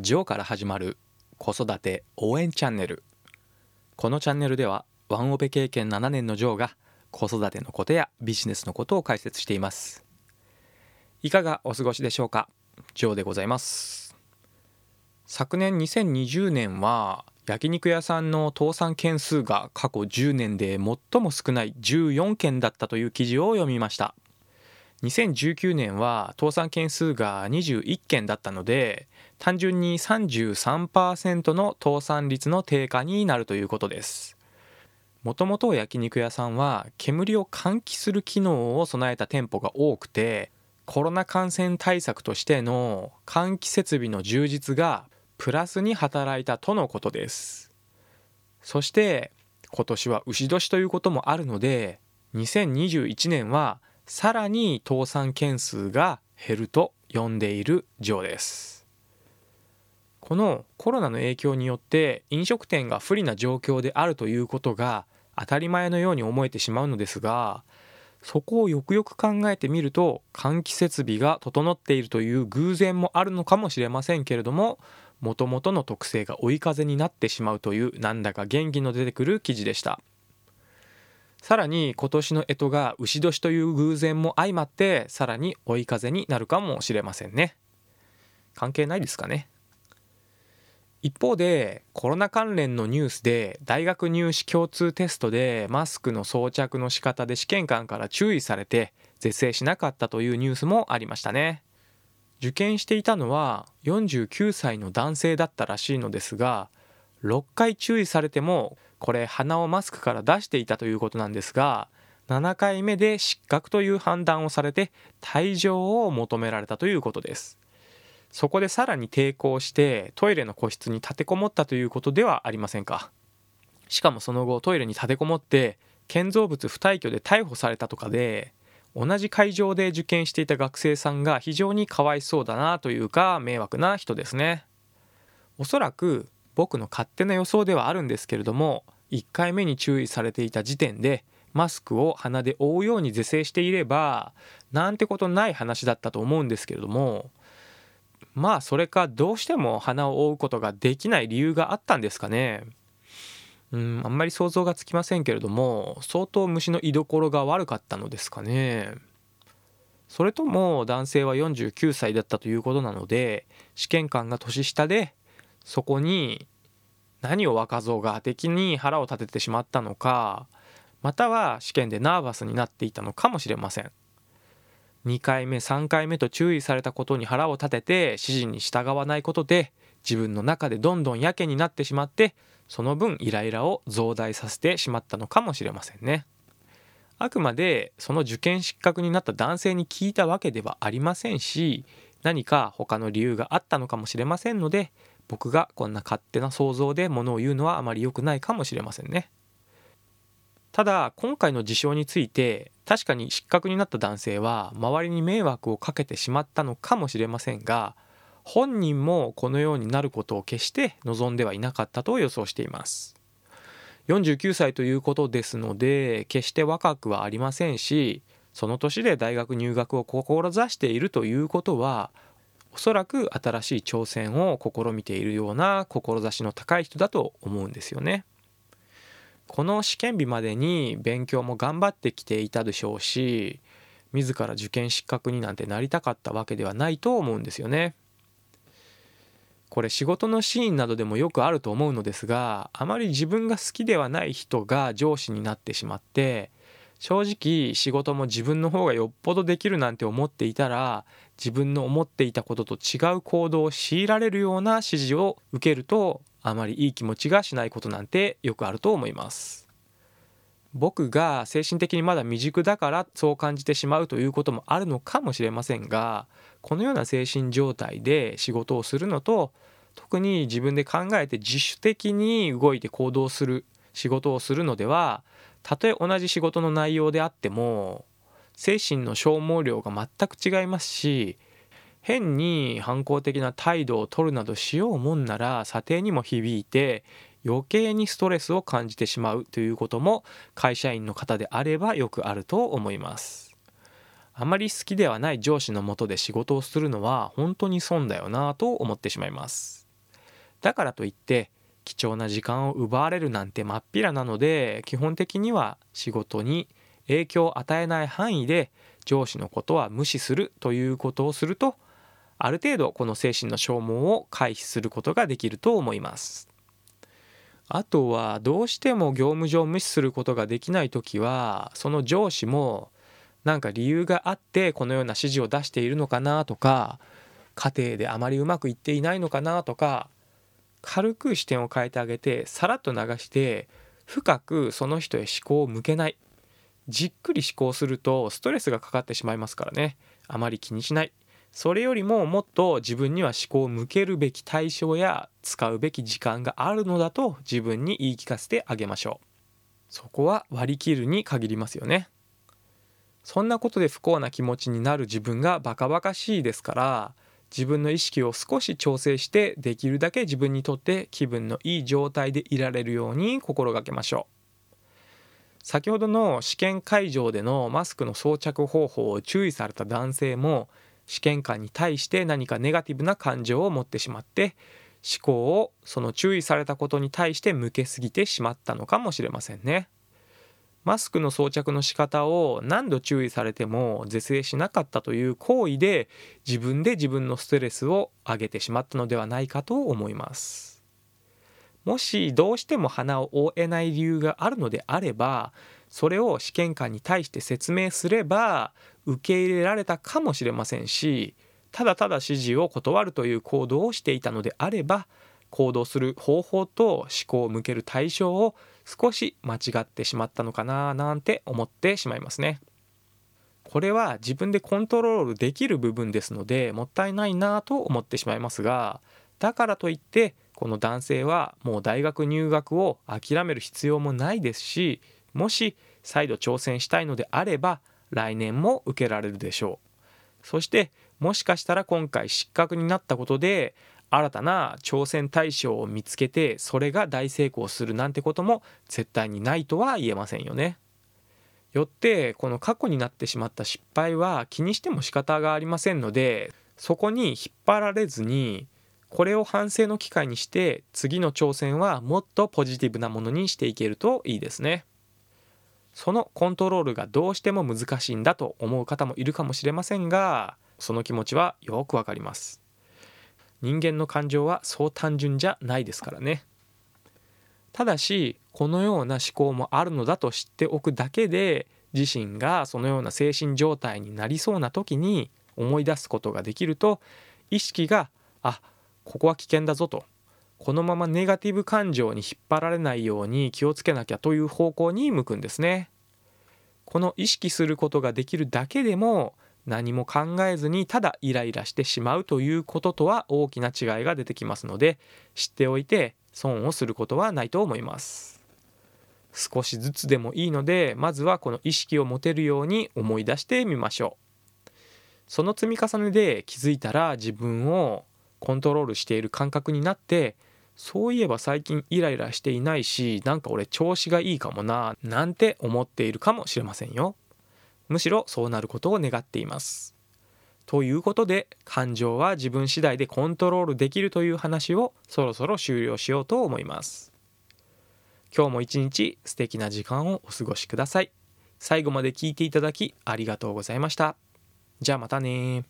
ジョーから始まる子育て応援チャンネル。このチャンネルではワンオペ経験7年のジョーが子育てのことやビジネスのことを解説しています。いかがお過ごしでしょうか？ジョーでございます。昨年2020年は焼肉屋さんの倒産件数が過去10年で最も少ない14件だったという記事を読みました。2019年は倒産件数が21件だったので単純に33%の倒産率の低下になるということです。もともと焼肉屋さんは煙を換気する機能を備えた店舗が多くてコロナ感染対策としての換気設備の充実がプラスに働いたとのことです。そして今年は牛年ということもあるので2021年はさらに倒産件数が減ると呼んでいる上です。このコロナの影響によって飲食店が不利な状況であるということが当たり前のように思えてしまうのですがそこをよくよく考えてみると換気設備が整っているという偶然もあるのかもしれませんけれどももともとの特性が追い風になってしまうというなんだか元気の出てくる記事でした。さらに今年の干支が牛年という偶然も相まってさらに追い風になるかもしれませんね。関係ないですかね。一方でコロナ関連のニュースで大学入試共通テストでマスクの装着の仕方で試験官から注意されて是正しなかったというニュースもありましたね。受験していたのは49歳の男性だったらしいのですが6回注意されてもこれ鼻をマスクから出していたということなんですが7回目で失格という判断をされて退場を求められたということです。そこでさらに抵抗してトイレの個室に立てこもったということではありませんか。しかもその後トイレに立てこもって建造物不退去で逮捕されたとかで同じ会場で受験していた学生さんが非常にかわいそうだなというか迷惑な人ですね。おそらく僕の勝手な予想ではあるんですけれども1回目に注意されていた時点でマスクを鼻で覆うように是正していればなんてことない話だったと思うんですけれどもまあそれかどうしても鼻を覆うことができない理由があったんですかね。うんあんまり想像がつきませんけれども相当虫の居所が悪かったのですかね。それとも男性は49歳だったということなので試験官が年下でそこに何を若造が的に腹を立ててしまったのかまたは試験でナーバスになっていたのかもしれません。2回目3回目と注意されたことに腹を立てて指示に従わないことで自分の中でどんどんやけになってしまってその分イライラを増大させてしまったのかもしれませんね。あくまでその受験失格になった男性に聞いたわけではありませんし何か他の理由があったのかもしれませんので僕がこんな勝手な想像でものを言うのはあまり良くないかもしれませんね。ただ今回の事象について確かに失格になった男性は周りに迷惑をかけてしまったのかもしれませんが本人もこのようになることを決して望んではいなかったと予想しています49歳ということですので決して若くはありませんしその年で大学入学を志しているということはおそらく新しい挑戦を試みているような志の高い人だと思うんですよね。この試験日までに勉強も頑張ってきていたでしょうし自ら受験失格になんてなりたかったわけではないと思うんですよね。これ仕事のシーンなどでもよくあると思うのですがあまり自分が好きではない人が上司になってしまって正直仕事も自分の方がよっぽどできるなんて思っていたら自分の思っていたことと違う行動を強いられるような指示を受けるとあまりいい気持ちがしないことなんてよくあると思います。僕が精神的にまだ未熟だからそう感じてしまうということもあるのかもしれませんがこのような精神状態で仕事をするのと特に自分で考えて自主的に動いて行動する仕事をするのではたとえ同じ仕事の内容であっても精神の消耗量が全く違いますし変に反抗的な態度を取るなどしようもんなら査定にも響いて余計にストレスを感じてしまうということも会社員の方であればよくあると思います。あまり好きではない上司のもとで仕事をするのは本当に損だよなと思ってしまいます。だからといって貴重な時間を奪われるなんてまっぴらなので基本的には仕事に影響を与えない範囲で上司のことは無視するということをするとある程度この精神の消耗を回避することができると思います。あとはどうしても業務上無視することができない時はその上司も何か理由があってこのような指示を出しているのかなとか家庭であまりうまくいっていないのかなとか軽く視点を変えてあげてさらっと流して深くその人へ思考を向けない。じっくり思考するとストレスがかかってしまいますからね。あまり気にしない。それよりももっと自分には思考を向けるべき対象や使うべき時間があるのだと自分に言い聞かせてあげましょう。そこは割り切るに限りますよね。そんなことで不幸な気持ちになる自分がバカバカしいですから自分の意識を少し調整してできるだけ自分にとって気分のいい状態でいられるように心がけましょう先ほどの試験会場でのマスクの装着方法を注意された男性も試験官に対して何かネガティブな感情を持ってしまって思考をその注意されたことに対して向けすぎてしまったのかもしれませんね。マスクの装着の仕方を何度注意されても是正しなかったという行為で自分で自分のストレスを上げてしまったのではないかと思います。もしどうしても鼻を覆えない理由があるのであればそれを試験官に対して説明すれば受け入れられたかもしれませんしただただ指示を断るという行動をしていたのであれば行動する方法と思考を向ける対象を少し間違ってしまったのかななんて思ってしまいますね。これは自分でコントロールできる部分ですのでもったいないなと思ってしまいますがだからといってこの男性はもう大学入学を諦める必要もないですしもし再度挑戦したいのであれば来年も受けられるでしょうそしてもしかしたら今回失格になったことで新たな挑戦対象を見つけてそれが大成功するなんてことも絶対にないとは言えませんよね。よってこの過去になってしまった失敗は気にしても仕方がありませんのでそこに引っ張られずにこれを反省の機会にして次の挑戦はもっとポジティブなものにしていけるといいですね。そのコントロールがどうしても難しいんだと思う方もいるかもしれませんがその気持ちはよくわかります。人間の感情はそう単純じゃないですからねただしこのような思考もあるのだと知っておくだけで自身がそのような精神状態になりそうな時に思い出すことができると意識があここは危険だぞとこのままネガティブ感情に引っ張られないように気をつけなきゃという方向に向くんですね。この意識することができるだけでも何も考えずにただイライラしてしまうということとは大きな違いが出てきますので知っておいて損をすることはないと思います。少しずつでもいいのでまずはこの意識を持てるように思い出してみましょう。その積み重ねで気づいたら自分をコントロールしている感覚になってそういえば最近イライラしていないしなんか俺調子がいいかもななんて思っているかもしれませんよ。むしろそうなることを願っています。ということで感情は自分次第でコントロールできるという話をそろそろ終了しようと思います。今日も一日素敵な時間をお過ごしください。最後まで聞いていただきありがとうございました。じゃあまたね